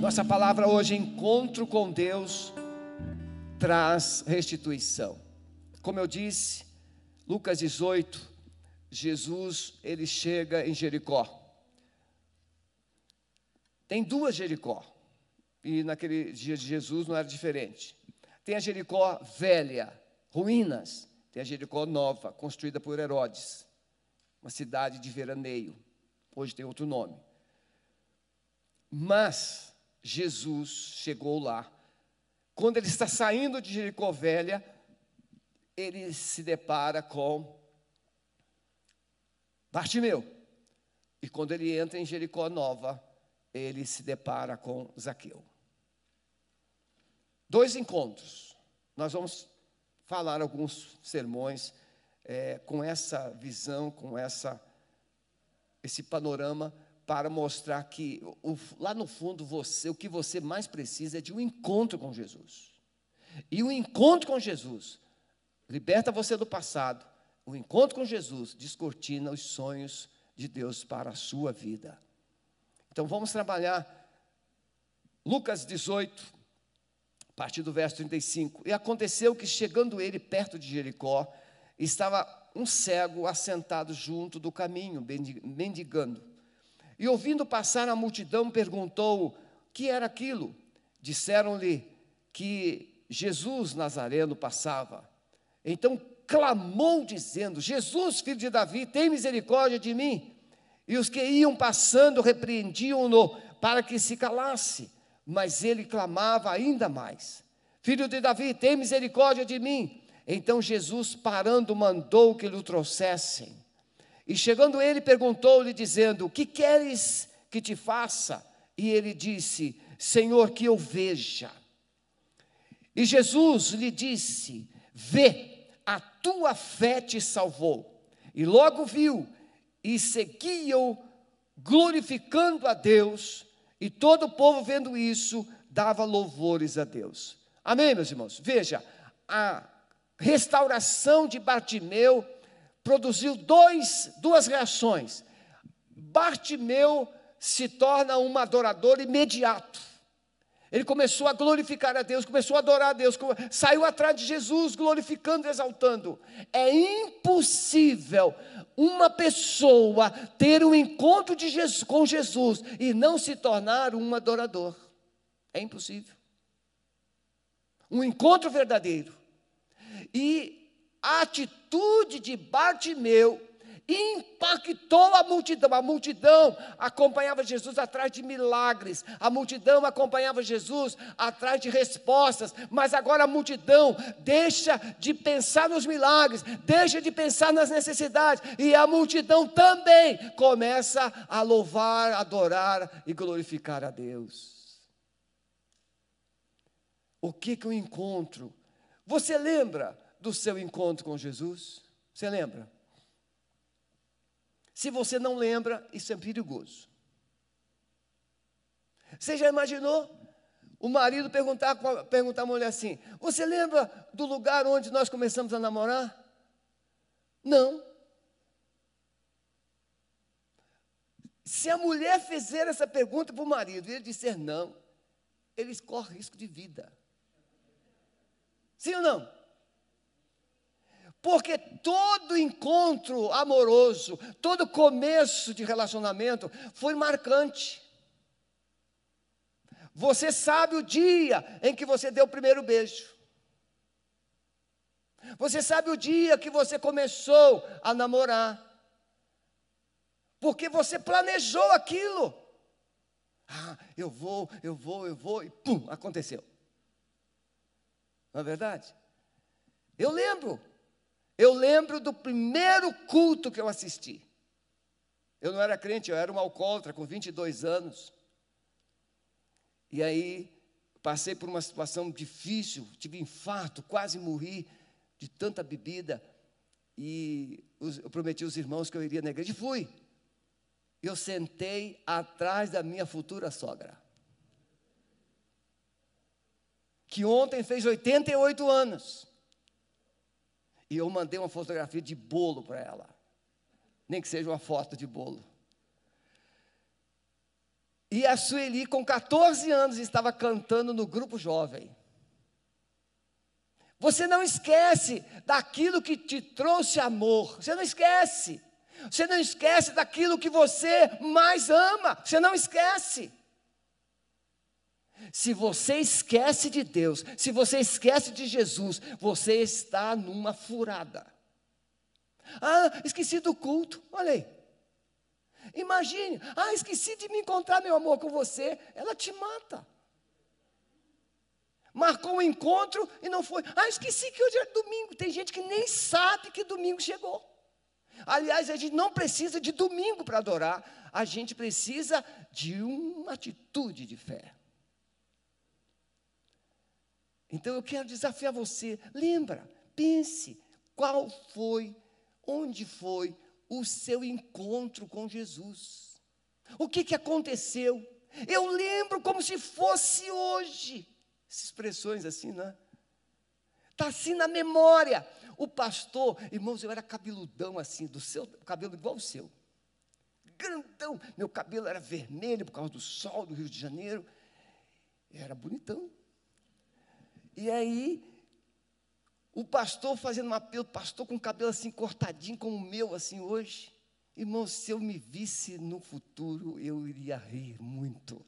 Nossa palavra hoje, encontro com Deus, traz restituição. Como eu disse, Lucas 18, Jesus, ele chega em Jericó. Tem duas Jericó. E naquele dia de Jesus não era diferente. Tem a Jericó velha, ruínas. Tem a Jericó nova, construída por Herodes. Uma cidade de veraneio. Hoje tem outro nome. Mas Jesus chegou lá. Quando ele está saindo de Jericó Velha, ele se depara com Bartimeu. E quando ele entra em Jericó Nova, ele se depara com Zaqueu. Dois encontros. Nós vamos falar alguns sermões é, com essa visão, com essa, esse panorama para mostrar que o, lá no fundo você, o que você mais precisa é de um encontro com Jesus. E o encontro com Jesus liberta você do passado. O encontro com Jesus descortina os sonhos de Deus para a sua vida. Então vamos trabalhar Lucas 18, a partir do verso 35. E aconteceu que chegando ele perto de Jericó, estava um cego assentado junto do caminho, mendigando. E ouvindo passar a multidão, perguntou: que era aquilo? Disseram-lhe que Jesus Nazareno passava. Então clamou, dizendo: Jesus, filho de Davi, tem misericórdia de mim. E os que iam passando repreendiam-no para que se calasse. Mas ele clamava ainda mais: Filho de Davi, tem misericórdia de mim. Então Jesus, parando, mandou que lhe trouxessem. E chegando ele, perguntou-lhe, dizendo: que queres que te faça? E ele disse: Senhor, que eu veja. E Jesus lhe disse: Vê, a tua fé te salvou. E logo viu e seguiu, glorificando a Deus, e todo o povo vendo isso, dava louvores a Deus. Amém, meus irmãos? Veja, a restauração de Bartimeu produziu dois, duas reações. Bartimeu se torna um adorador imediato. Ele começou a glorificar a Deus, começou a adorar a Deus, saiu atrás de Jesus, glorificando, exaltando. É impossível uma pessoa ter um encontro Jesus, com Jesus e não se tornar um adorador. É impossível. Um encontro verdadeiro. E a atitude de Bartimeu impactou a multidão. A multidão acompanhava Jesus atrás de milagres, a multidão acompanhava Jesus atrás de respostas, mas agora a multidão deixa de pensar nos milagres, deixa de pensar nas necessidades, e a multidão também começa a louvar, adorar e glorificar a Deus. O que que eu encontro? Você lembra do seu encontro com Jesus? Você lembra? Se você não lembra, isso é perigoso. Você já imaginou o marido perguntar, perguntar à mulher assim: Você lembra do lugar onde nós começamos a namorar? Não. Se a mulher fizer essa pergunta para o marido e ele disser não, eles correm risco de vida. Sim ou não? Porque todo encontro amoroso, todo começo de relacionamento foi marcante. Você sabe o dia em que você deu o primeiro beijo. Você sabe o dia que você começou a namorar. Porque você planejou aquilo. Ah, eu vou, eu vou, eu vou, e pum, aconteceu. Não é verdade? Eu lembro eu lembro do primeiro culto que eu assisti. Eu não era crente, eu era um alcoólatra com 22 anos. E aí passei por uma situação difícil, tive infarto, quase morri de tanta bebida. E eu prometi aos irmãos que eu iria na igreja e fui. Eu sentei atrás da minha futura sogra. Que ontem fez 88 anos. E eu mandei uma fotografia de bolo para ela. Nem que seja uma foto de bolo. E a Sueli, com 14 anos, estava cantando no grupo jovem. Você não esquece daquilo que te trouxe amor. Você não esquece. Você não esquece daquilo que você mais ama. Você não esquece. Se você esquece de Deus, se você esquece de Jesus, você está numa furada. Ah, esqueci do culto. Olha aí. Imagine, ah, esqueci de me encontrar, meu amor, com você. Ela te mata. Marcou um encontro e não foi. Ah, esqueci que hoje é domingo. Tem gente que nem sabe que domingo chegou. Aliás, a gente não precisa de domingo para adorar, a gente precisa de uma atitude de fé. Então eu quero desafiar você, lembra, pense, qual foi, onde foi o seu encontro com Jesus. O que, que aconteceu? Eu lembro como se fosse hoje. Essas expressões assim, né? Está assim na memória. O pastor, irmãos, eu era cabeludão assim, do seu cabelo igual o seu. Grandão. Meu cabelo era vermelho por causa do sol do Rio de Janeiro. Era bonitão. E aí, o pastor fazendo um apelo, pastor com o cabelo assim cortadinho como o meu, assim hoje. Irmão, se eu me visse no futuro, eu iria rir muito.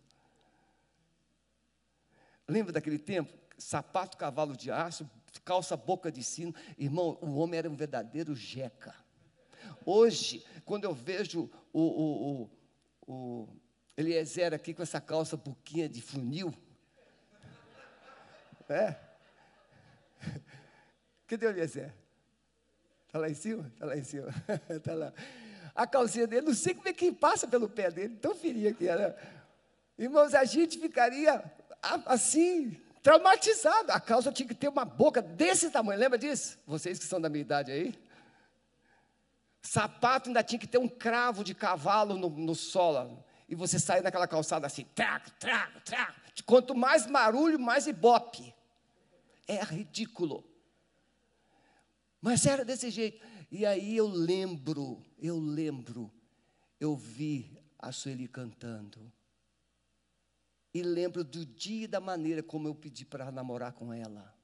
Lembra daquele tempo? Sapato, cavalo de aço, calça, boca de sino. Irmão, o homem era um verdadeiro jeca. Hoje, quando eu vejo o, o, o, o Eliezer aqui com essa calça boquinha de funil, é, Cadê o Eliezer? Está lá em cima? Está lá em cima. Está lá. A calcinha dele, não sei como é que passa pelo pé dele, tão fininha que era. Irmãos, a gente ficaria assim, traumatizado. A calça tinha que ter uma boca desse tamanho, lembra disso? Vocês que são da minha idade aí. Sapato ainda tinha que ter um cravo de cavalo no, no solo. E você sair naquela calçada assim, trago, trago, trago. Quanto mais barulho, mais ibope. É ridículo. Mas era desse jeito. E aí eu lembro, eu lembro, eu vi a Sueli cantando. E lembro do dia e da maneira como eu pedi para namorar com ela.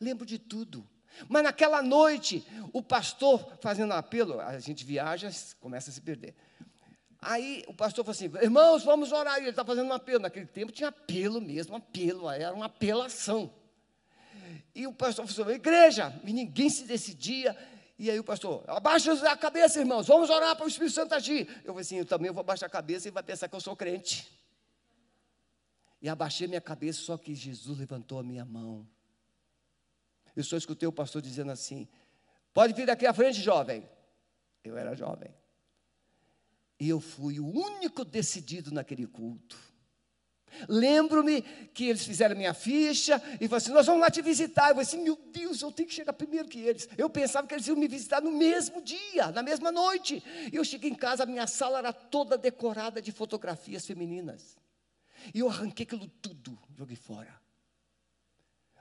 Lembro de tudo. Mas naquela noite, o pastor fazendo apelo, a gente viaja, começa a se perder. Aí o pastor falou assim: irmãos, vamos orar. E ele está fazendo um apelo. Naquele tempo tinha apelo mesmo, apelo, era uma apelação. E o pastor falou, igreja, e ninguém se decidia. E aí o pastor, abaixa a cabeça, irmãos, vamos orar para o Espírito Santo agir. Eu falei assim, eu também vou abaixar a cabeça e vai pensar que eu sou crente. E abaixei minha cabeça, só que Jesus levantou a minha mão. Eu só escutei o pastor dizendo assim: pode vir daqui à frente, jovem. Eu era jovem. E eu fui o único decidido naquele culto. Lembro-me que eles fizeram minha ficha e falaram assim: Nós vamos lá te visitar. Eu falei assim: Meu Deus, eu tenho que chegar primeiro que eles. Eu pensava que eles iam me visitar no mesmo dia, na mesma noite. E eu cheguei em casa, a minha sala era toda decorada de fotografias femininas. E eu arranquei aquilo tudo, joguei fora.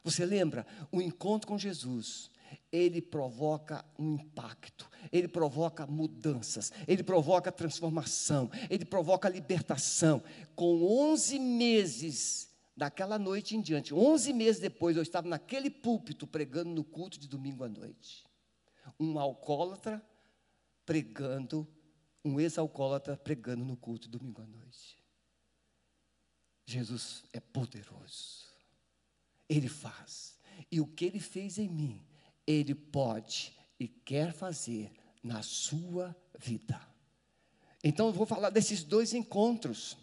Você lembra? O encontro com Jesus ele provoca um impacto, ele provoca mudanças, ele provoca transformação, ele provoca libertação. Com 11 meses daquela noite em diante, 11 meses depois, eu estava naquele púlpito pregando no culto de domingo à noite. Um alcoólatra pregando, um ex-alcoólatra pregando no culto de domingo à noite. Jesus é poderoso, ele faz, e o que ele fez em mim ele pode e quer fazer na sua vida. Então eu vou falar desses dois encontros.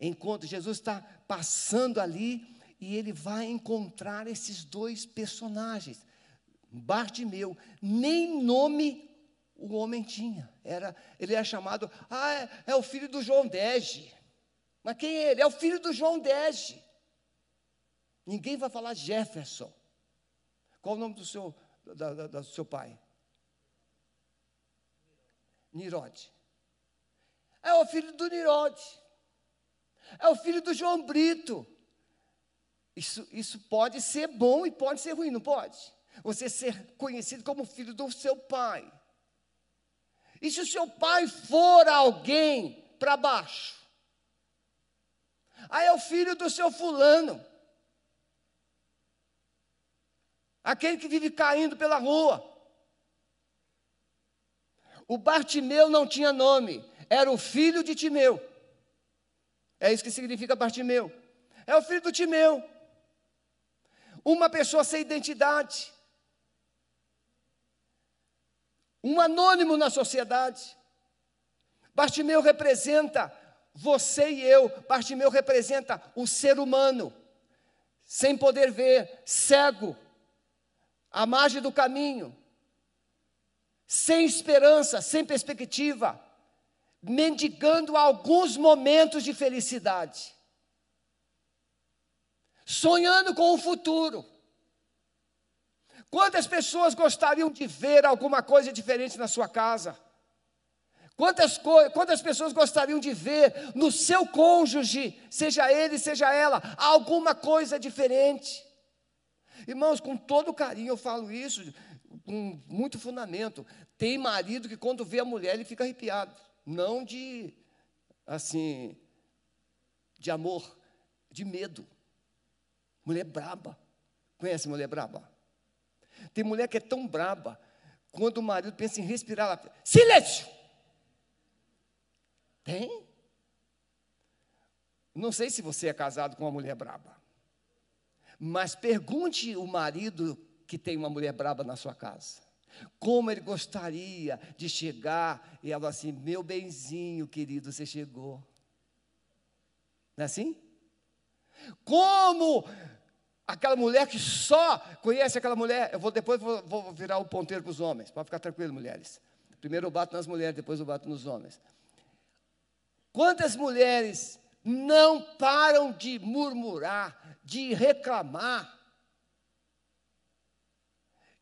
Encontro, Jesus está passando ali e ele vai encontrar esses dois personagens. Bartimeu, nem nome o homem tinha. Era, ele era chamado, ah, é, é o filho do João Dege. Mas quem é ele? É o filho do João Dege. Ninguém vai falar Jefferson. Qual o nome do seu, da, da, do seu pai? Nirode. É o filho do Nirode. É o filho do João Brito. Isso, isso pode ser bom e pode ser ruim, não pode? Você ser conhecido como filho do seu pai. E se o seu pai for alguém para baixo, Ah, é o filho do seu fulano. Aquele que vive caindo pela rua. O Bartimeu não tinha nome, era o filho de Timeu. É isso que significa Bartimeu. É o filho do Timeu. Uma pessoa sem identidade. Um anônimo na sociedade. Bartimeu representa você e eu. Bartimeu representa o ser humano, sem poder ver, cego, à margem do caminho, sem esperança, sem perspectiva, mendigando alguns momentos de felicidade, sonhando com o futuro. Quantas pessoas gostariam de ver alguma coisa diferente na sua casa? Quantas, quantas pessoas gostariam de ver no seu cônjuge, seja ele, seja ela, alguma coisa diferente? Irmãos, com todo carinho eu falo isso, com muito fundamento. Tem marido que quando vê a mulher ele fica arrepiado, não de assim, de amor, de medo. Mulher braba. Conhece mulher braba? Tem mulher que é tão braba, quando o marido pensa em respirar, ela silêncio! Tem? Não sei se você é casado com uma mulher braba. Mas pergunte o marido que tem uma mulher braba na sua casa. Como ele gostaria de chegar e ela assim: Meu benzinho querido, você chegou. Não é assim? Como aquela mulher que só conhece aquela mulher. Eu vou depois vou, vou virar o ponteiro para os homens. Pode ficar tranquilo, mulheres. Primeiro eu bato nas mulheres, depois eu bato nos homens. Quantas mulheres não param de murmurar, de reclamar?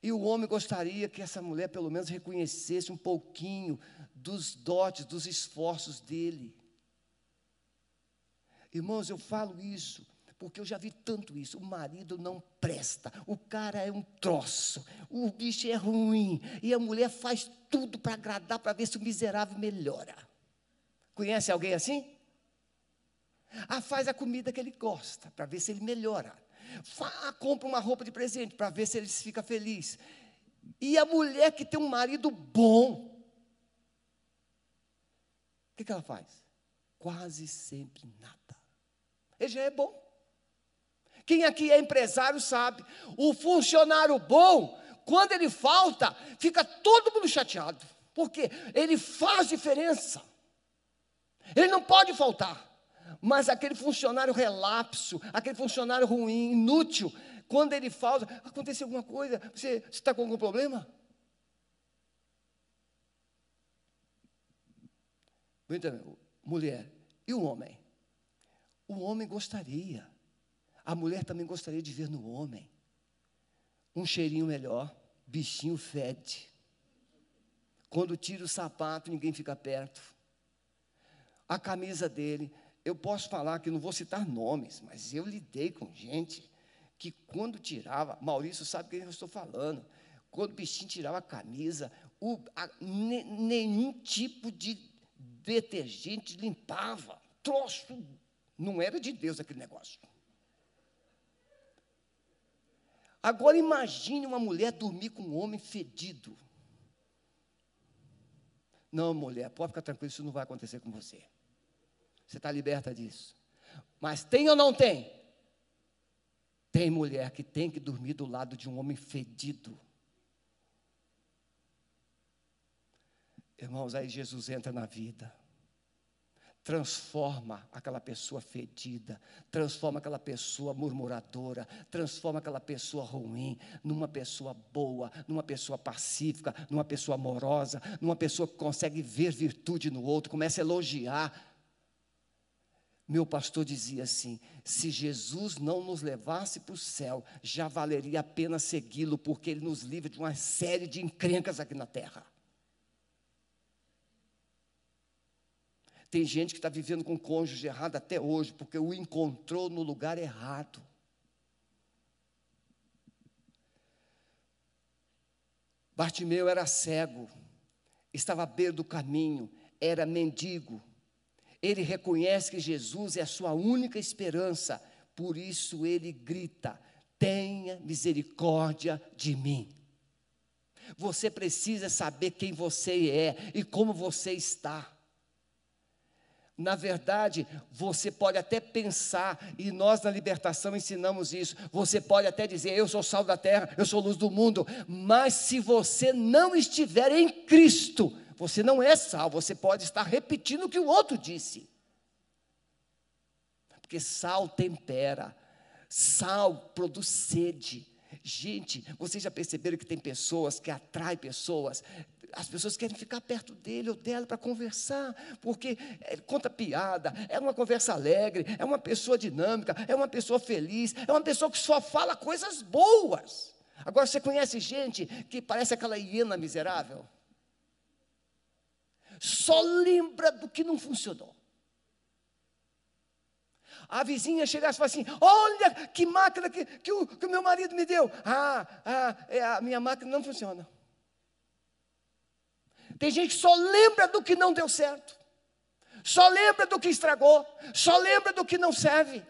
E o homem gostaria que essa mulher pelo menos reconhecesse um pouquinho dos dotes, dos esforços dele. Irmãos, eu falo isso porque eu já vi tanto isso. O marido não presta, o cara é um troço, o bicho é ruim, e a mulher faz tudo para agradar, para ver se o miserável melhora. Conhece alguém assim? Ah, faz a comida que ele gosta, para ver se ele melhora. Fá, compra uma roupa de presente, para ver se ele fica feliz. E a mulher que tem um marido bom, o que, que ela faz? Quase sempre nada. Ele já é bom. Quem aqui é empresário sabe, o funcionário bom, quando ele falta, fica todo mundo chateado. Porque ele faz diferença. Ele não pode faltar. Mas aquele funcionário relapso, aquele funcionário ruim, inútil, quando ele falta, aconteceu alguma coisa, você está com algum problema? Mulher, e o homem? O homem gostaria, a mulher também gostaria de ver no homem um cheirinho melhor, bichinho fede. Quando tira o sapato, ninguém fica perto a camisa dele. Eu posso falar que não vou citar nomes, mas eu lidei com gente que quando tirava, Maurício sabe quem eu estou falando, quando o bichinho tirava a camisa, o, a, ne, nenhum tipo de detergente limpava. Troço, não era de Deus aquele negócio. Agora imagine uma mulher dormir com um homem fedido. Não, mulher, pode ficar tranquilo, isso não vai acontecer com você. Você está liberta disso. Mas tem ou não tem? Tem mulher que tem que dormir do lado de um homem fedido. Irmãos, aí Jesus entra na vida, transforma aquela pessoa fedida, transforma aquela pessoa murmuradora, transforma aquela pessoa ruim numa pessoa boa, numa pessoa pacífica, numa pessoa amorosa, numa pessoa que consegue ver virtude no outro, começa a elogiar, meu pastor dizia assim: se Jesus não nos levasse para o céu, já valeria a pena segui-lo, porque ele nos livra de uma série de encrencas aqui na terra. Tem gente que está vivendo com cônjuge errado até hoje, porque o encontrou no lugar errado. Bartimeu era cego, estava à beira do caminho, era mendigo, Ele reconhece que Jesus é a sua única esperança, por isso ele grita: tenha misericórdia de mim. Você precisa saber quem você é e como você está. Na verdade, você pode até pensar, e nós na libertação ensinamos isso. Você pode até dizer, eu sou sal da terra, eu sou luz do mundo, mas se você não estiver em Cristo, você não é sal, você pode estar repetindo o que o outro disse. Porque sal tempera, sal produz sede. Gente, vocês já perceberam que tem pessoas que atraem pessoas as pessoas querem ficar perto dele ou dela para conversar, porque ele conta piada, é uma conversa alegre, é uma pessoa dinâmica, é uma pessoa feliz, é uma pessoa que só fala coisas boas. Agora você conhece gente que parece aquela hiena miserável? Só lembra do que não funcionou. A vizinha chegasse e falasse assim: Olha que máquina que, que, o, que o meu marido me deu. Ah, ah, é, a minha máquina não funciona. Tem gente que só lembra do que não deu certo, só lembra do que estragou, só lembra do que não serve,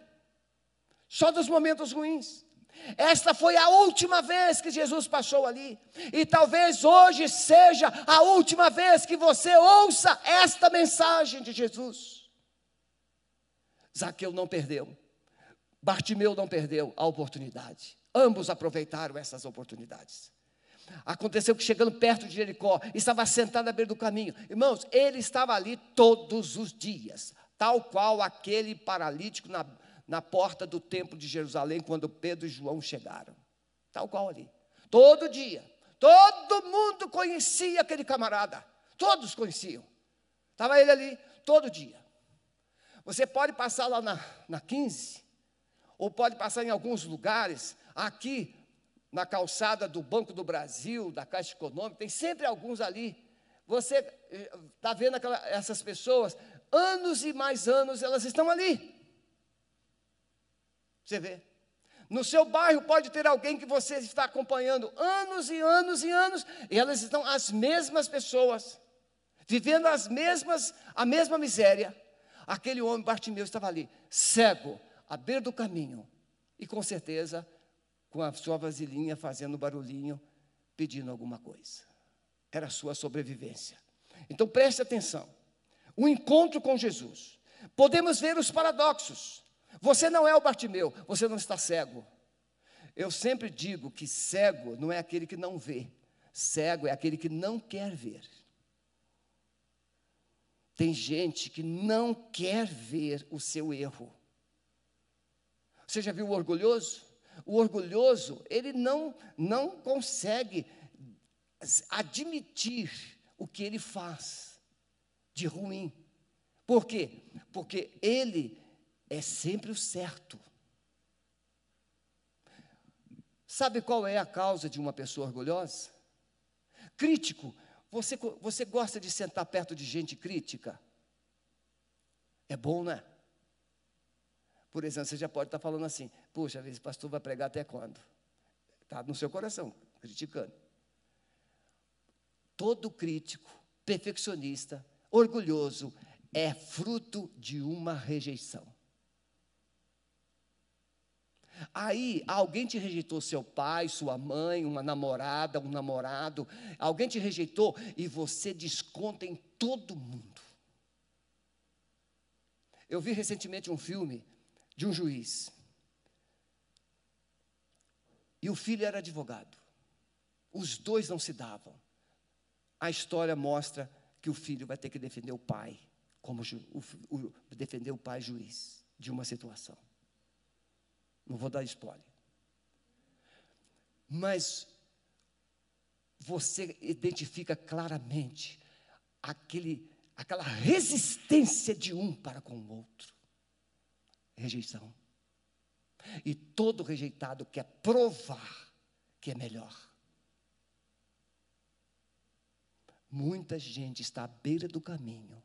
só dos momentos ruins. Esta foi a última vez que Jesus passou ali, e talvez hoje seja a última vez que você ouça esta mensagem de Jesus. Zaqueu não perdeu, Bartimeu não perdeu a oportunidade, ambos aproveitaram essas oportunidades. Aconteceu que chegando perto de Jericó, estava sentado à beira do caminho. Irmãos, ele estava ali todos os dias, tal qual aquele paralítico na, na porta do templo de Jerusalém, quando Pedro e João chegaram. Tal qual ali. Todo dia. Todo mundo conhecia aquele camarada. Todos conheciam. Estava ele ali todo dia. Você pode passar lá na, na 15, ou pode passar em alguns lugares. Aqui, na calçada do Banco do Brasil, da Caixa Econômica, tem sempre alguns ali. Você está eh, vendo aquela, essas pessoas, anos e mais anos elas estão ali. Você vê. No seu bairro pode ter alguém que você está acompanhando anos e anos e anos, e elas estão as mesmas pessoas, vivendo as mesmas, a mesma miséria. Aquele homem Bartimeu estava ali, cego, à beira do caminho, e com certeza com a sua vasilhinha fazendo barulhinho, pedindo alguma coisa. Era a sua sobrevivência. Então preste atenção. O encontro com Jesus. Podemos ver os paradoxos. Você não é o Bartimeu, você não está cego. Eu sempre digo que cego não é aquele que não vê, cego é aquele que não quer ver. Tem gente que não quer ver o seu erro. Você já viu o orgulhoso? O orgulhoso, ele não, não consegue admitir o que ele faz de ruim. Por quê? Porque ele é sempre o certo. Sabe qual é a causa de uma pessoa orgulhosa? Crítico. Você, você gosta de sentar perto de gente crítica? É bom, né? Por exemplo, você já pode estar falando assim: puxa, esse pastor vai pregar até quando? Está no seu coração, criticando. Todo crítico, perfeccionista, orgulhoso, é fruto de uma rejeição. Aí, alguém te rejeitou, seu pai, sua mãe, uma namorada, um namorado, alguém te rejeitou e você desconta em todo mundo. Eu vi recentemente um filme de um juiz. E o filho era advogado. Os dois não se davam. A história mostra que o filho vai ter que defender o pai, como o, o, defender o pai juiz de uma situação. Não vou dar spoiler. Mas você identifica claramente aquele, aquela resistência de um para com o outro rejeição. E todo rejeitado quer provar que é melhor. Muita gente está à beira do caminho,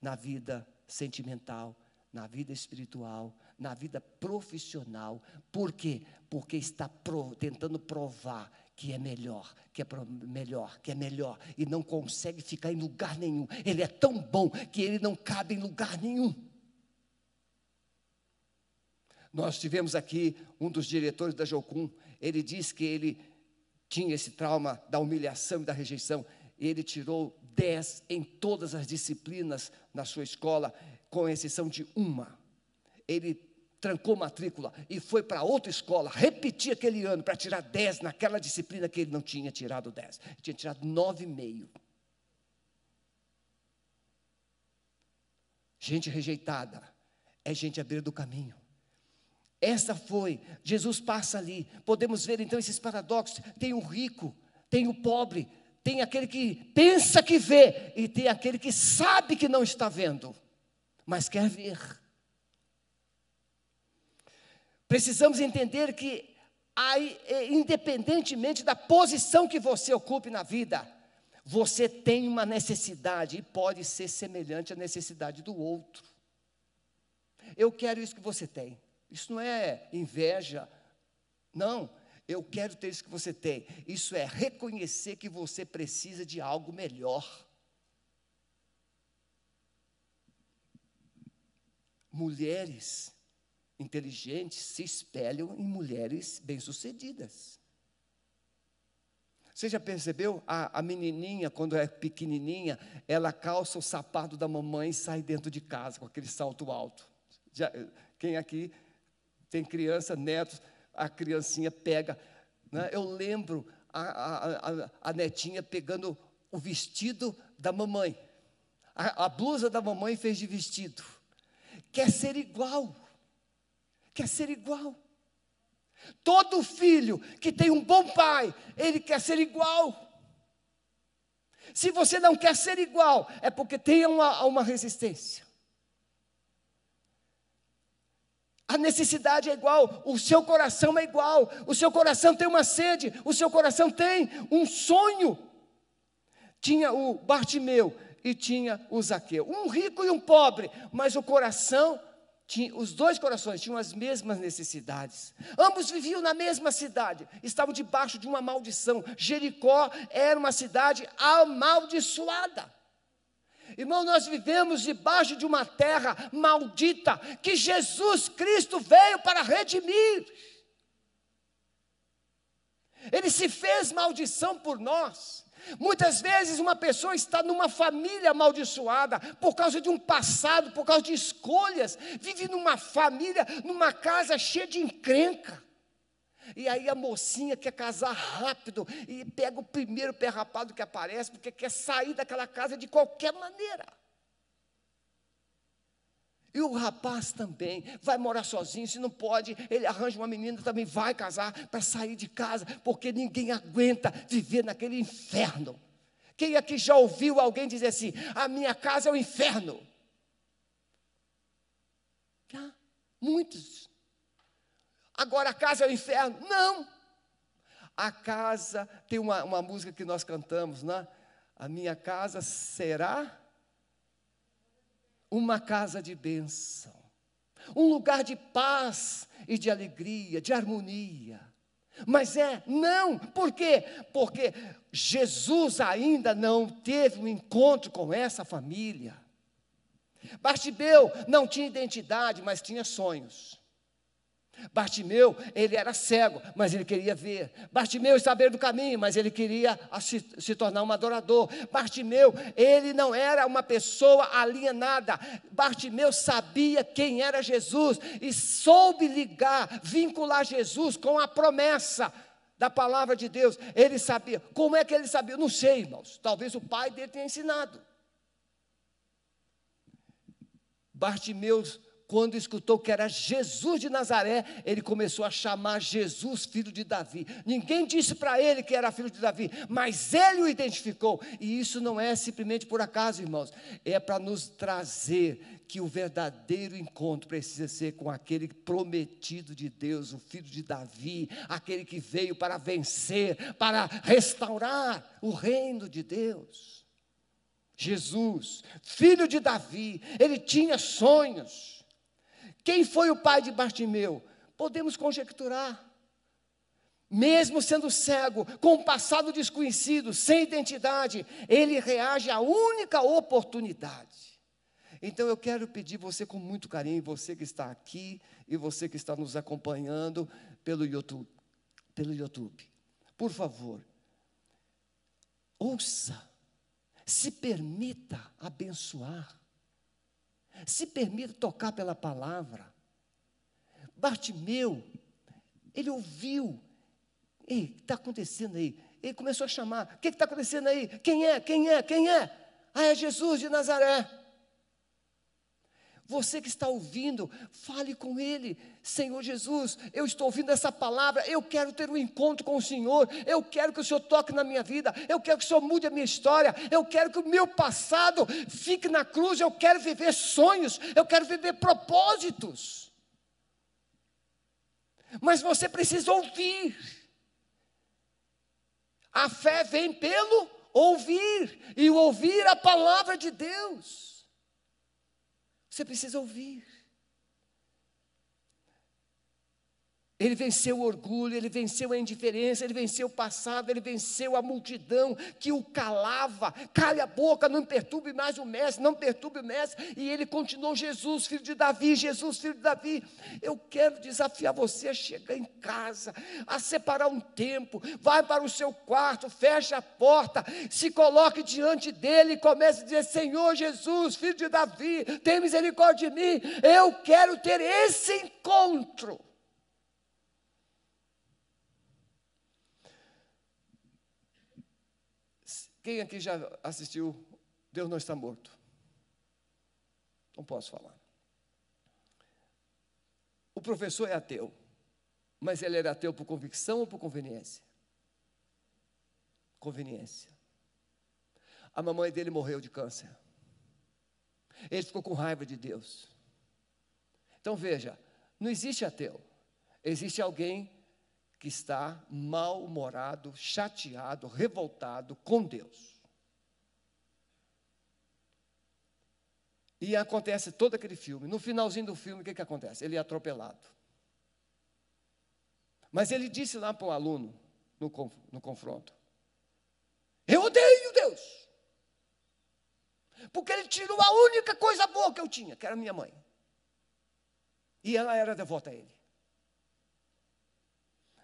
na vida sentimental, na vida espiritual, na vida profissional. Por quê? Porque está pro, tentando provar que é melhor, que é melhor, que é melhor, e não consegue ficar em lugar nenhum. Ele é tão bom que ele não cabe em lugar nenhum. Nós tivemos aqui um dos diretores da Jocum, ele disse que ele tinha esse trauma da humilhação e da rejeição. Ele tirou 10 em todas as disciplinas na sua escola, com exceção de uma. Ele trancou matrícula e foi para outra escola, repetir aquele ano para tirar 10 naquela disciplina que ele não tinha tirado 10. Ele tinha tirado 9,5. Gente rejeitada é gente à beira do caminho. Essa foi, Jesus passa ali. Podemos ver então esses paradoxos: tem o rico, tem o pobre, tem aquele que pensa que vê e tem aquele que sabe que não está vendo, mas quer ver. Precisamos entender que, aí, independentemente da posição que você ocupe na vida, você tem uma necessidade e pode ser semelhante à necessidade do outro. Eu quero isso que você tem. Isso não é inveja. Não, eu quero ter isso que você tem. Isso é reconhecer que você precisa de algo melhor. Mulheres inteligentes se espelham em mulheres bem-sucedidas. Você já percebeu? A, a, menininha, quando é pequenininha, ela calça o sapato da mamãe e sai dentro de casa com aquele salto alto. Já, quem aqui tem criança, netos, a criancinha pega. Né? Eu lembro a, a, a, netinha pegando o vestido da mamãe. a blusa da mamãe fez de vestido. Quer ser igual quer ser igual. Todo filho que tem um bom pai, ele quer ser igual. Se você não quer ser igual, é porque tem uma, uma resistência. A necessidade é igual, o seu coração é igual, o seu coração tem uma sede, o seu coração tem um sonho. Tinha o Bartimeu e tinha o Zaqueu, um rico e um pobre, mas o coração tinha, os dois corações tinham as mesmas necessidades. Ambos viviam na mesma cidade, estavam debaixo de uma maldição. Jericó era uma cidade amaldiçoada. Irmão, nós vivemos debaixo de uma terra maldita que Jesus Cristo veio para redimir. Ele se fez maldição por nós. Muitas vezes uma pessoa está numa família amaldiçoada por causa de um passado, por causa de escolhas, vive numa família, numa casa cheia de encrenca. E aí a mocinha quer casar rápido e pega o primeiro pé rapado que aparece, porque quer sair daquela casa de qualquer maneira. E o rapaz também vai morar sozinho, se não pode, ele arranja uma menina, também vai casar para sair de casa, porque ninguém aguenta viver naquele inferno. Quem aqui já ouviu alguém dizer assim: a minha casa é o inferno? Já, muitos. Agora a casa é o inferno? Não. A casa, tem uma, uma música que nós cantamos, né? A minha casa será uma casa de bênção, um lugar de paz e de alegria, de harmonia. Mas é, não, por quê? Porque Jesus ainda não teve um encontro com essa família. Bartibeu não tinha identidade, mas tinha sonhos. Bartimeu, ele era cego, mas ele queria ver. Bartimeu estava do caminho, mas ele queria se, se, tornar um adorador. Bartimeu, ele não era uma pessoa alienada. Bartimeu sabia quem era Jesus e soube ligar, vincular Jesus com a promessa da palavra de Deus. Ele sabia. Como é que ele sabia? Não sei, irmãos. Talvez o pai dele tenha ensinado. Bartimeu quando escutou que era Jesus de Nazaré, ele começou a chamar Jesus filho de Davi. Ninguém disse para ele que era filho de Davi, mas ele o identificou. E isso não é simplesmente por acaso, irmãos, é para nos trazer que o verdadeiro encontro precisa ser com aquele prometido de Deus, o filho de Davi, aquele que veio para vencer, para restaurar o reino de Deus. Jesus, filho de Davi, ele tinha sonhos. Quem foi o pai de Bartimeu? Podemos conjecturar. mesmo sendo cego, com um passado desconhecido, sem identidade, ele reage à única oportunidade. Então eu quero pedir você com muito carinho, você que está aqui e você que está nos acompanhando pelo YouTube, pelo YouTube. Por favor, ouça, se permita abençoar. Se permita tocar pela palavra. Bartimeu, ele ouviu. Ei, o que está acontecendo aí? Ele começou a chamar. O que está acontecendo aí? Quem é? Quem é? Quem é? Ah, é Jesus de Nazaré. Você que está ouvindo, fale com Ele. Senhor Jesus, eu estou ouvindo essa palavra, eu quero ter um encontro com o Senhor, eu quero que o Senhor toque na minha vida, eu quero que o Senhor mude a minha história, eu quero que o meu passado fique na cruz, eu quero viver sonhos, eu quero viver propósitos. Mas você precisa ouvir. A fé vem pelo ouvir, e ouvir a palavra de Deus. Você precisa ouvir. Ele venceu o orgulho, ele venceu a indiferença, ele venceu o passado, ele venceu a multidão que o calava. Cale a boca, não perturbe mais o mestre, não perturbe o mestre. E ele continuou: Jesus, filho de Davi, Jesus, filho de Davi. Eu quero desafiar você a chegar em casa, a separar um tempo, vai para o seu quarto, fecha a porta, se coloque diante dele e comece a dizer: Senhor Jesus, filho de Davi, tem misericórdia de mim. Eu quero ter esse encontro. Quem aqui já assistiu Deus não está morto? Não posso falar. O professor é ateu, mas ele era ateu por convicção ou por conveniência? Conveniência. A mamãe dele morreu de câncer. Ele ficou com raiva de Deus. Então veja, não existe ateu. Existe alguém que está mal-humorado, chateado, revoltado com Deus. E acontece todo aquele filme. No finalzinho do filme, o que, que acontece? Ele é atropelado. Mas ele disse lá para o aluno, no, no confronto: Eu odeio Deus. Porque ele tirou a única coisa boa que eu tinha, que era minha mãe. E ela era devota a ele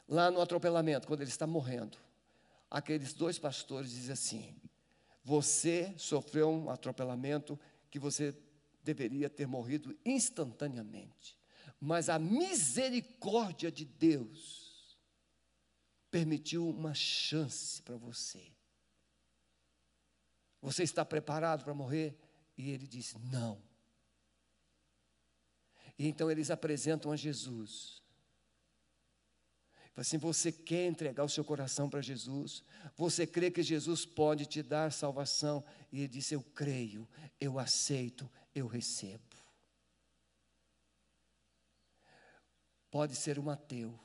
lá no atropelamento, quando ele está morrendo, aqueles dois pastores dizem assim: Você sofreu um atropelamento que você deveria ter morrido instantaneamente, mas a misericórdia de Deus permitiu uma chance para você. Você está preparado para morrer? E ele disse: Não. E então eles apresentam a Jesus Assim, você quer entregar o seu coração para Jesus? Você crê que Jesus pode te dar salvação? E ele disse: Eu creio, eu aceito, eu recebo. Pode ser um ateu,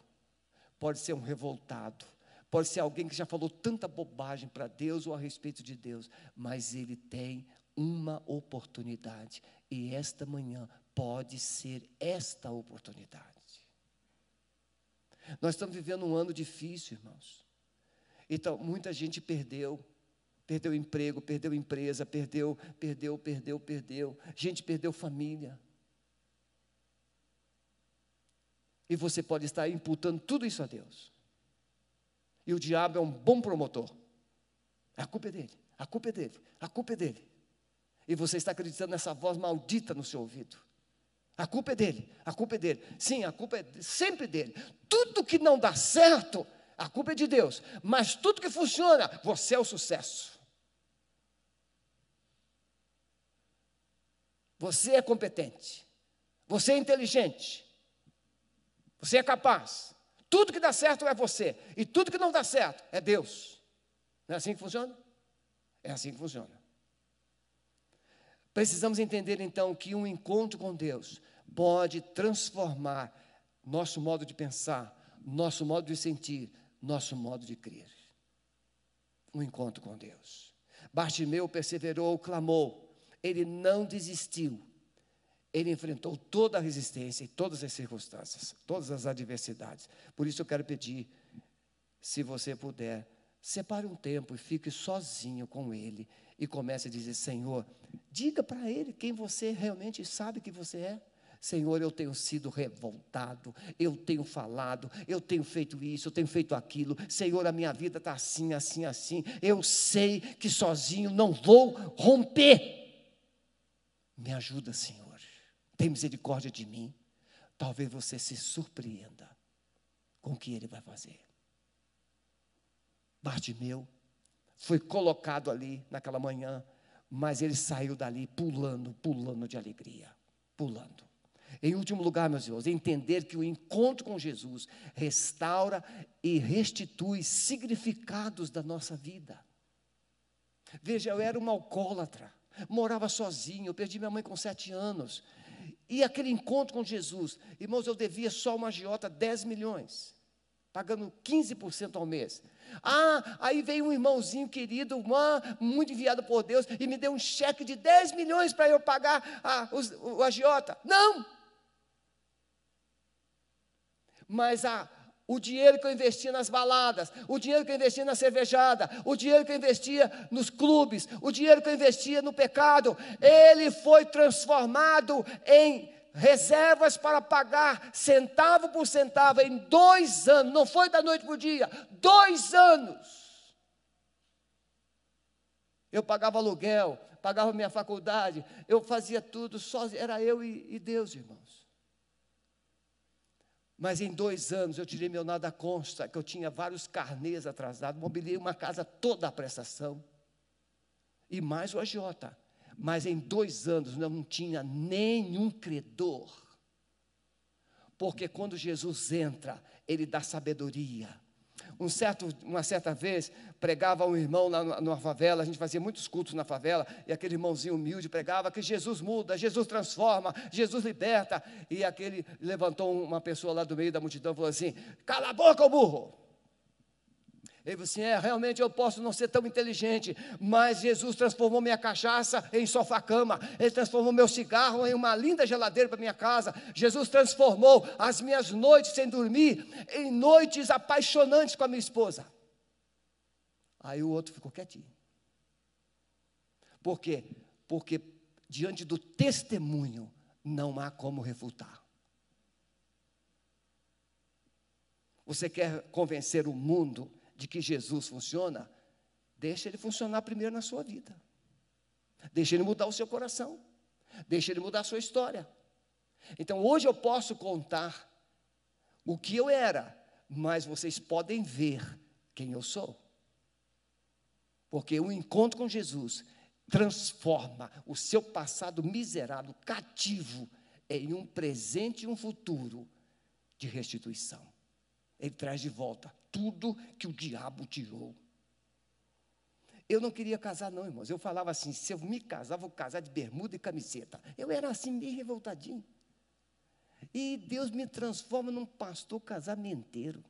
pode ser um revoltado, pode ser alguém que já falou tanta bobagem para Deus ou a respeito de Deus, mas ele tem uma oportunidade, e esta manhã pode ser esta oportunidade. Nós estamos vivendo um ano difícil, irmãos. Então, muita gente perdeu, perdeu emprego, perdeu empresa, perdeu, perdeu, perdeu, perdeu. Gente perdeu família. E você pode estar imputando tudo isso a Deus. E o diabo é um bom promotor. A culpa é dele, a culpa é dele, a culpa é dele. E você está acreditando nessa voz maldita no seu ouvido. A culpa é dele, a culpa é dele. Sim, a culpa é sempre dele. Tudo que não dá certo, a culpa é de Deus. Mas tudo que funciona, você é o sucesso. Você é competente. Você é inteligente. Você é capaz. Tudo que dá certo é você. E tudo que não dá certo é Deus. Não é assim que funciona? É assim que funciona. Precisamos entender então que um encontro com Deus pode transformar nosso modo de pensar, nosso modo de sentir, nosso modo de crer. Um encontro com Deus. Bartimeu perseverou, clamou, ele não desistiu. Ele enfrentou toda a resistência e todas as circunstâncias, todas as adversidades. Por isso eu quero pedir se você puder, separe um tempo e fique sozinho com Ele e comece a dizer: Senhor, diga para Ele quem você realmente sabe que você é. Senhor, eu tenho sido revoltado, eu tenho falado, eu tenho feito isso, eu tenho feito aquilo. Senhor, a minha vida está assim, assim, assim. Eu sei que sozinho não vou romper. Me ajuda, Senhor. Tem misericórdia de mim. Talvez você se surpreenda com o que ele vai fazer. Bartimeu foi colocado ali naquela manhã, mas ele saiu dali pulando, pulando de alegria, pulando. Em último lugar, meus irmãos, entender que o encontro com Jesus restaura e restitui significados da nossa vida. Veja, eu era uma alcoólatra, morava sozinho, eu perdi minha mãe com sete anos. E aquele encontro com Jesus, irmãos, eu devia só uma agiota 10 milhões, pagando 15% ao mês. Ah, aí veio um irmãozinho querido, uma, muito enviado por Deus, e me deu um cheque de 10 milhões para eu pagar a, o, o agiota. Não! Mas a, o dinheiro que eu investia nas baladas, o dinheiro que eu investia na cervejada, o dinheiro que eu investia nos clubes, o dinheiro que eu investia no pecado, ele foi transformado em reservas para pagar centavo por centavo em dois anos, não foi da noite para o dia, dois anos. Eu pagava aluguel, pagava minha faculdade, eu fazia tudo sozinho, era eu e, e Deus, irmãos. Mas em dois anos eu tirei meu nada consta, que eu tinha vários carnês atrasados, mobiliei uma casa toda a prestação. E mais o agiota. Mas em dois anos não tinha nenhum credor. Porque quando Jesus entra, ele dá sabedoria um certo, uma certa vez, pregava um irmão lá numa favela, a gente fazia muitos cultos na favela, e aquele irmãozinho humilde pregava que Jesus muda, Jesus transforma, Jesus liberta. E aquele levantou uma pessoa lá do meio da multidão e falou assim: Cala a boca, o burro! Ele falou assim: é, realmente eu posso não ser tão inteligente, mas Jesus transformou minha cachaça em sofá-cama, Ele transformou meu cigarro em uma linda geladeira para minha casa, Jesus transformou as minhas noites sem dormir em noites apaixonantes com a minha esposa. Aí o outro ficou quietinho. Por quê? Porque diante do testemunho não há como refutar. Você quer convencer o mundo de que Jesus funciona, deixa ele funcionar primeiro na sua vida. Deixa ele mudar o seu coração. Deixa ele mudar a sua história. Então hoje eu posso contar o que eu era, mas vocês podem ver quem eu sou. Porque o encontro com Jesus transforma o seu passado miserável, cativo, em um presente e um futuro de restituição. Ele traz de volta tudo que o diabo tirou. Eu não queria casar, não, irmãos. Eu falava assim: se eu me casar, vou casar de bermuda e camiseta. Eu era assim, meio revoltadinho. E Deus me transforma num pastor casamenteiro.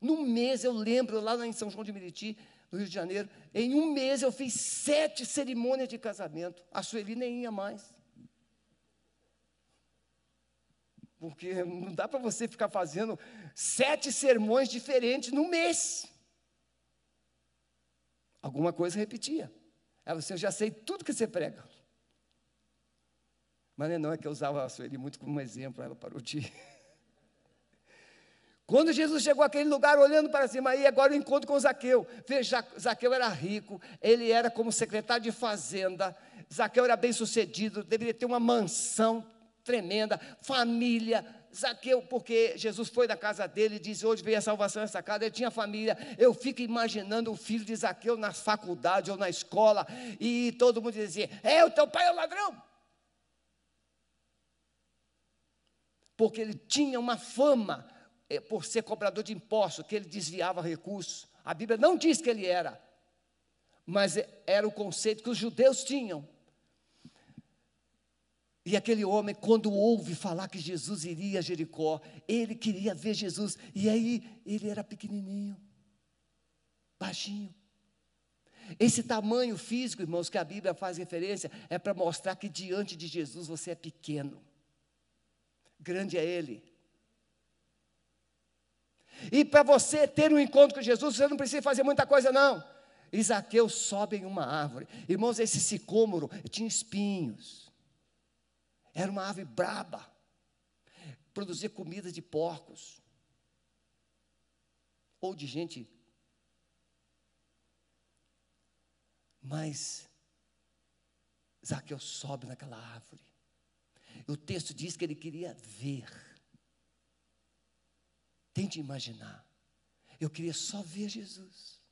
Num mês, eu lembro, lá em São João de Meriti, no Rio de Janeiro, em um mês eu fiz sete cerimônias de casamento. A Sueli nem ia mais. Porque não dá para você ficar fazendo sete sermões diferentes no mês. Alguma coisa repetia. Aí você, eu já sei tudo que você prega. Mas não é que eu usava a Sueli muito como exemplo, ela parou de. Quando Jesus chegou àquele lugar, olhando para cima, aí agora eu encontro com Zaqueu. Veja, Zaqueu era rico, ele era como secretário de fazenda, Zaqueu era bem sucedido, deveria ter uma mansão tremenda, família. Zaqueu, porque Jesus foi da casa dele e disse: Hoje veio a salvação nessa casa. Ele tinha família. Eu fico imaginando o filho de Zaqueu na faculdade ou na escola, e todo mundo dizia: É, o teu pai é o ladrão. Porque ele tinha uma fama é, por ser cobrador de impostos, que ele desviava recursos. A Bíblia não diz que ele era, mas era o conceito que os judeus tinham. E aquele homem, quando ouve falar que Jesus iria a Jericó, ele queria ver Jesus. E aí ele era pequenininho, baixinho. Esse tamanho físico, irmãos, que a Bíblia faz referência, é para mostrar que diante de Jesus você é pequeno. Grande é Ele. E para você ter um encontro com Jesus, você não precisa fazer muita coisa, não. Isaqueu sobe em uma árvore. Irmãos, esse sicômoro tinha espinhos. Era uma árvore braba. Produzia comida de porcos. Ou de gente. Mas Zaqueu sobe naquela árvore. O texto diz que ele queria ver. Tente imaginar. Eu queria só ver Jesus.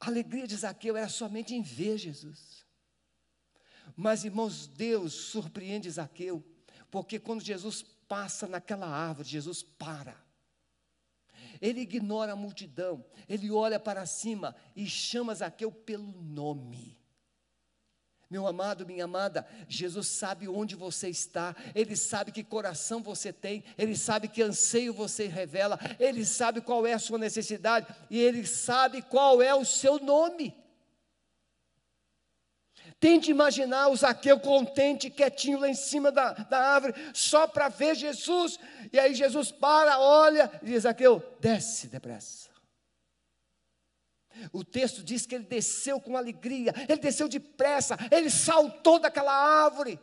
A alegria de Zaqueu era somente em ver Jesus. Mas, irmãos, Deus surpreende Zaqueu, porque quando Jesus passa naquela árvore, Jesus para. Ele ignora a multidão, ele olha para cima e chama Zaqueu pelo nome. Meu amado, minha amada, Jesus sabe onde você está, Ele sabe que coração você tem, Ele sabe que anseio você revela, Ele sabe qual é a sua necessidade e Ele sabe qual é o seu nome. Tente imaginar o Zaqueu contente, quietinho lá em cima da, da árvore, só para ver Jesus, e aí Jesus para, olha e diz: Zaqueu, desce depressa. O texto diz que ele desceu com alegria, ele desceu depressa, ele saltou daquela árvore.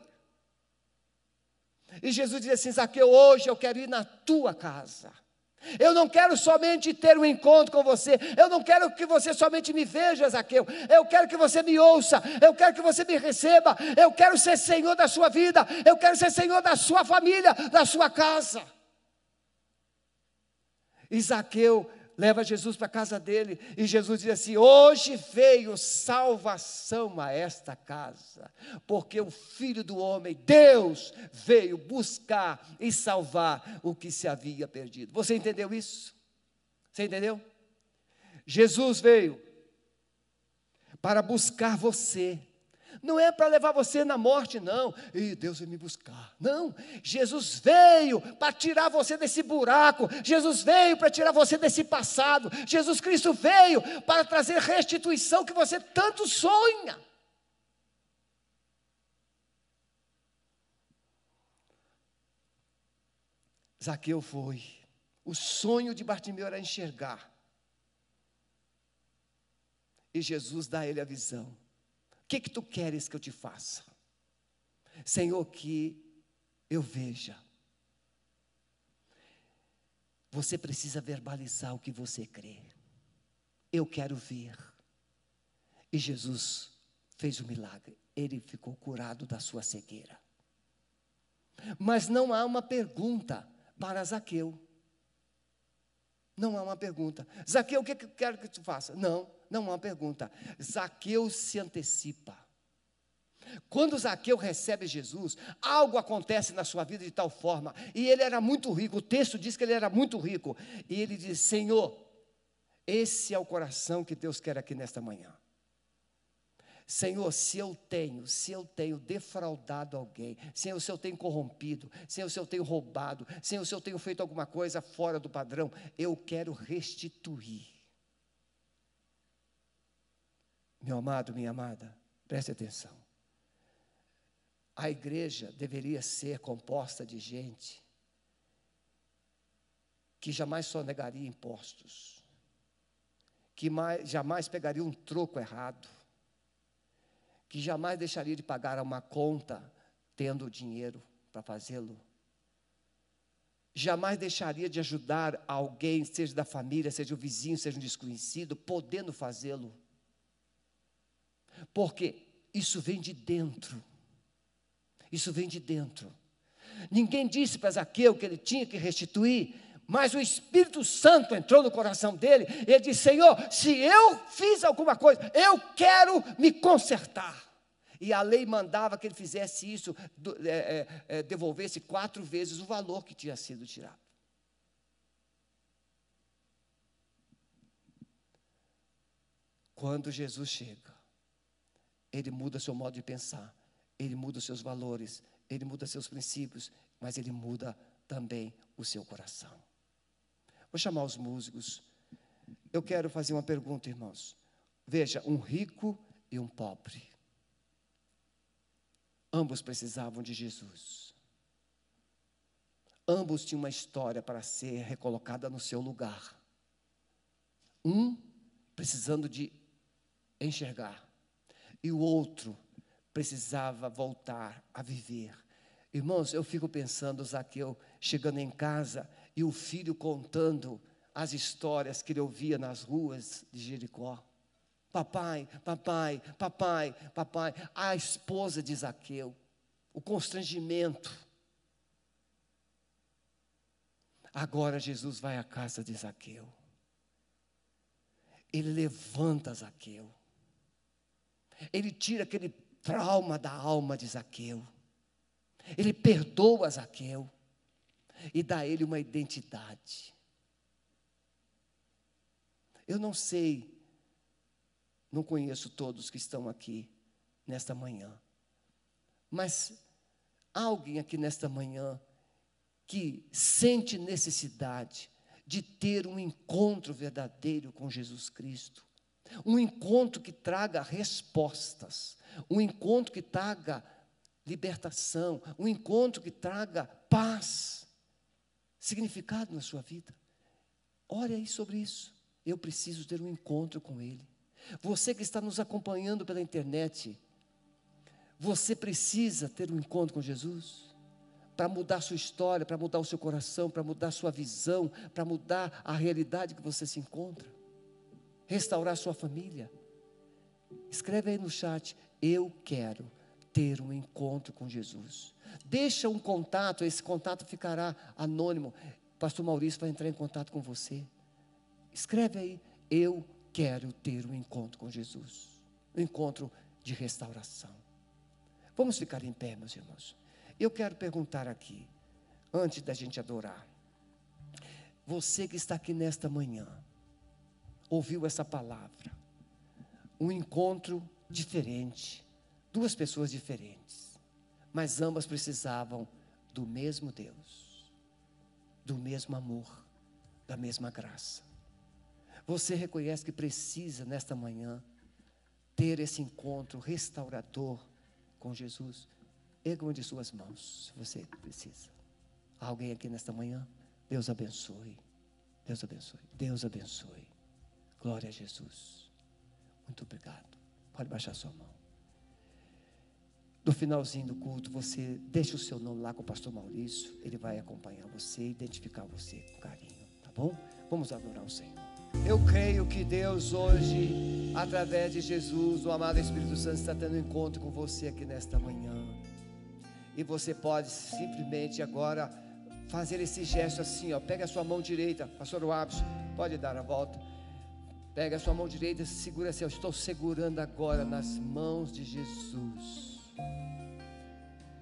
E Jesus diz assim: Zaqueu, hoje eu quero ir na tua casa. Eu não quero somente ter um encontro com você, eu não quero que você somente me veja, Zaqueu, eu quero que você me ouça, eu quero que você me receba, eu quero ser senhor da sua vida, eu quero ser senhor da sua família, da sua casa. E Zaqueu leva Jesus para a casa dele, e Jesus diz assim: Hoje veio salvação a esta casa, porque o Filho do Homem, Deus, veio buscar e salvar o que se havia perdido. Você entendeu isso? Você entendeu? Jesus veio para buscar você não é para levar você na morte, não. E Deus vai me buscar. Não. Jesus veio para tirar você desse buraco. Jesus veio para tirar você desse passado. Jesus Cristo veio para trazer restituição que você tanto sonha. Zaqueu foi. O sonho de Bartimeu era enxergar. E Jesus dá a ele a visão que que tu queres que eu te faça? Senhor, que eu veja. Você precisa verbalizar o que você crê. Eu quero ver. E Jesus fez o milagre. Ele ficou curado da sua cegueira. Mas não há uma pergunta para Zaqueu. Não há uma pergunta. Zaqueu, o que eu quero que tu faça? Não, não uma pergunta. Zaqueu se antecipa. Quando Zaqueu recebe Jesus, algo acontece na sua vida de tal forma, e ele era muito rico, o texto diz que ele era muito rico, e ele diz: Senhor, esse é o coração que Deus quer aqui nesta manhã. Senhor, se eu tenho, se eu tenho defraudado alguém, Senhor, se eu tenho corrompido, Senhor, se eu tenho roubado, Senhor, se eu tenho feito alguma coisa fora do padrão, eu quero restituir. Meu amado, minha amada, preste atenção. A igreja deveria ser composta de gente que jamais sonegaria impostos, que mais, jamais pegaria um troco errado, que jamais deixaria de pagar uma conta tendo dinheiro para fazê-lo. Jamais deixaria de ajudar alguém, seja da família, seja o vizinho, seja um desconhecido, podendo fazê-lo. Porque isso vem de dentro. Isso vem de dentro. Ninguém disse para Zaqueu que ele tinha que restituir, mas o Espírito Santo entrou no coração dele e ele disse: Senhor, se eu fiz alguma coisa, eu quero me consertar. E a lei mandava que ele fizesse isso, é, é, é, devolvesse quatro vezes o valor que tinha sido tirado. Quando Jesus chega, ele muda seu modo de pensar, ele muda os seus valores, ele muda seus princípios, mas ele muda também o seu coração. Vou chamar os músicos. Eu quero fazer uma pergunta, irmãos. Veja, um rico e um pobre. Ambos precisavam de Jesus. Ambos tinham uma história para ser recolocada no seu lugar. Um precisando de enxergar, e o outro precisava voltar a viver. Irmãos, eu fico pensando, Zaqueu chegando em casa e o filho contando as histórias que ele ouvia nas ruas de Jericó. Papai, papai, papai, papai. A esposa de Zaqueu, o constrangimento. Agora Jesus vai à casa de Zaqueu. Ele levanta Zaqueu. Ele tira aquele trauma da alma de Zaqueu. Ele perdoa Zaqueu e dá a ele uma identidade. Eu não sei, não conheço todos que estão aqui nesta manhã, mas há alguém aqui nesta manhã que sente necessidade de ter um encontro verdadeiro com Jesus Cristo, um encontro que traga respostas, um encontro que traga libertação, um encontro que traga paz, significado na sua vida. Ore aí sobre isso. Eu preciso ter um encontro com Ele. Você que está nos acompanhando pela internet, você precisa ter um encontro com Jesus para mudar sua história, para mudar o seu coração, para mudar sua visão, para mudar a realidade que você se encontra, restaurar sua família. Escreve aí no chat, eu quero ter um encontro com Jesus. Deixa um contato, esse contato ficará anônimo. Pastor Maurício vai entrar em contato com você. Escreve aí, eu quero ter um encontro com Jesus. Um encontro de restauração. Vamos ficar em pé, meus irmãos. Eu quero perguntar aqui, antes da gente adorar. Você que está aqui nesta manhã, ouviu essa palavra, um encontro diferente, duas pessoas diferentes, mas ambas precisavam do mesmo Deus, do mesmo amor, da mesma graça. Você reconhece que precisa, nesta manhã, ter esse encontro restaurador com Jesus? Erga uma de suas mãos, se você precisa. Alguém aqui nesta manhã? Deus abençoe. Deus abençoe. Deus abençoe. Glória a Jesus. Muito obrigado. Pode baixar sua mão. No finalzinho do culto, você deixa o seu nome lá com o pastor Maurício. Ele vai acompanhar você, identificar você com carinho. Tá bom? Vamos adorar o Senhor. Eu creio que Deus hoje, através de Jesus, o amado Espírito Santo, está tendo um encontro com você aqui nesta manhã. E você pode simplesmente agora fazer esse gesto assim, ó. Pega a sua mão direita, pastor Wabs, pode dar a volta. Pega a sua mão direita segura assim, eu estou segurando agora nas mãos de Jesus.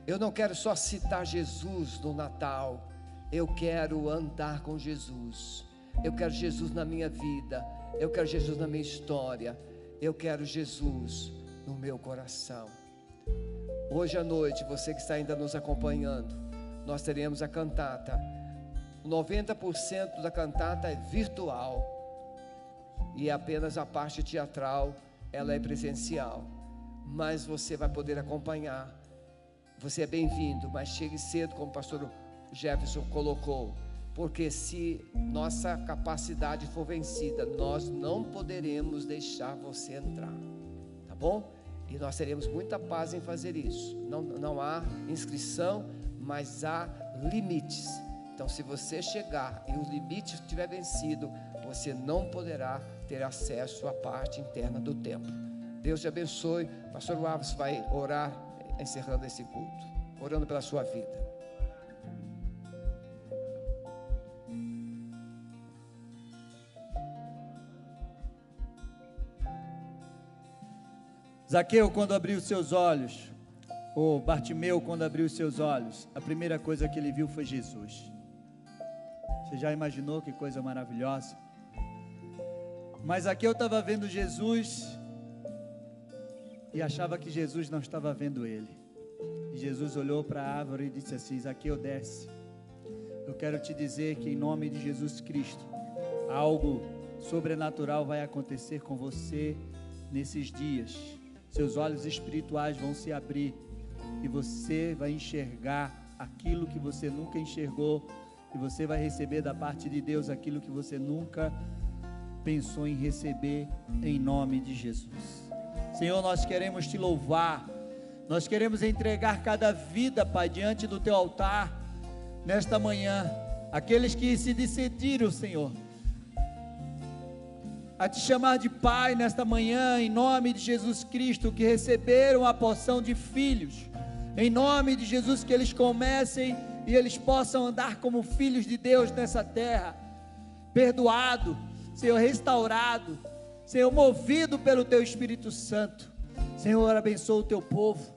Eu não quero só citar Jesus no Natal, eu quero andar com Jesus. Eu quero Jesus na minha vida, eu quero Jesus na minha história, eu quero Jesus no meu coração. Hoje à noite, você que está ainda nos acompanhando, nós teremos a cantata. 90% da cantata é virtual e apenas a parte teatral ela é presencial. Mas você vai poder acompanhar você é bem-vindo, mas chegue cedo, como o pastor Jefferson colocou, porque se nossa capacidade for vencida, nós não poderemos deixar você entrar, tá bom? E nós teremos muita paz em fazer isso. Não, não há inscrição, mas há limites. Então, se você chegar e o limite estiver vencido, você não poderá ter acesso à parte interna do templo. Deus te abençoe. Pastor Alves vai orar encerrando esse culto, orando pela sua vida. Zaqueu, quando abriu seus olhos, ou Bartimeu, quando abriu seus olhos, a primeira coisa que ele viu foi Jesus. Você já imaginou que coisa maravilhosa? Mas Zaqueu estava vendo Jesus e achava que Jesus não estava vendo ele. E Jesus olhou para a árvore e disse assim: Zaqueu, desce. Eu quero te dizer que em nome de Jesus Cristo, algo sobrenatural vai acontecer com você nesses dias. Seus olhos espirituais vão se abrir e você vai enxergar aquilo que você nunca enxergou e você vai receber da parte de Deus aquilo que você nunca pensou em receber em nome de Jesus. Senhor, nós queremos te louvar. Nós queremos entregar cada vida, Pai, diante do teu altar nesta manhã. Aqueles que se decidiram, Senhor, a te chamar de Pai nesta manhã, em nome de Jesus Cristo, que receberam a porção de filhos, em nome de Jesus, que eles comecem e eles possam andar como filhos de Deus nessa terra, perdoado, Senhor, restaurado, Senhor, movido pelo Teu Espírito Santo. Senhor, abençoa o Teu povo,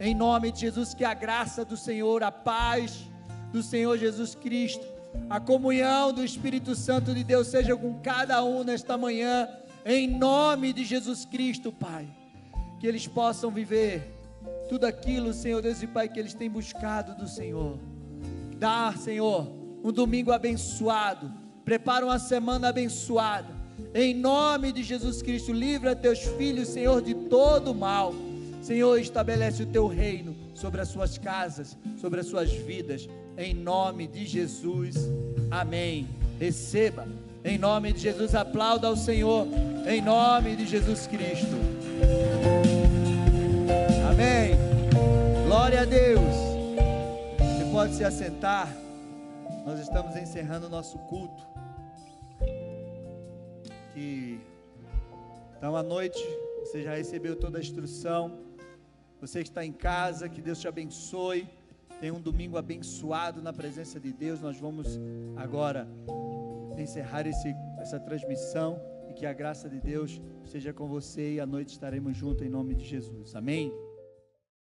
em nome de Jesus, que a graça do Senhor, a paz do Senhor Jesus Cristo, a comunhão do Espírito Santo de Deus seja com cada um nesta manhã, em nome de Jesus Cristo, Pai. Que eles possam viver tudo aquilo, Senhor Deus e Pai, que eles têm buscado do Senhor. Dá, Senhor, um domingo abençoado. Prepara uma semana abençoada. Em nome de Jesus Cristo, livra teus filhos, Senhor, de todo mal. Senhor, estabelece o teu reino sobre as suas casas, sobre as suas vidas em nome de Jesus. Amém. Receba. Em nome de Jesus, aplauda ao Senhor. Em nome de Jesus Cristo. Amém. Glória a Deus. Pode se assentar. Nós estamos encerrando o nosso culto. Que então à noite você já recebeu toda a instrução. Você que está em casa, que Deus te abençoe. Tenha um domingo abençoado na presença de Deus. Nós vamos agora encerrar esse, essa transmissão e que a graça de Deus seja com você e à noite estaremos juntos em nome de Jesus. Amém.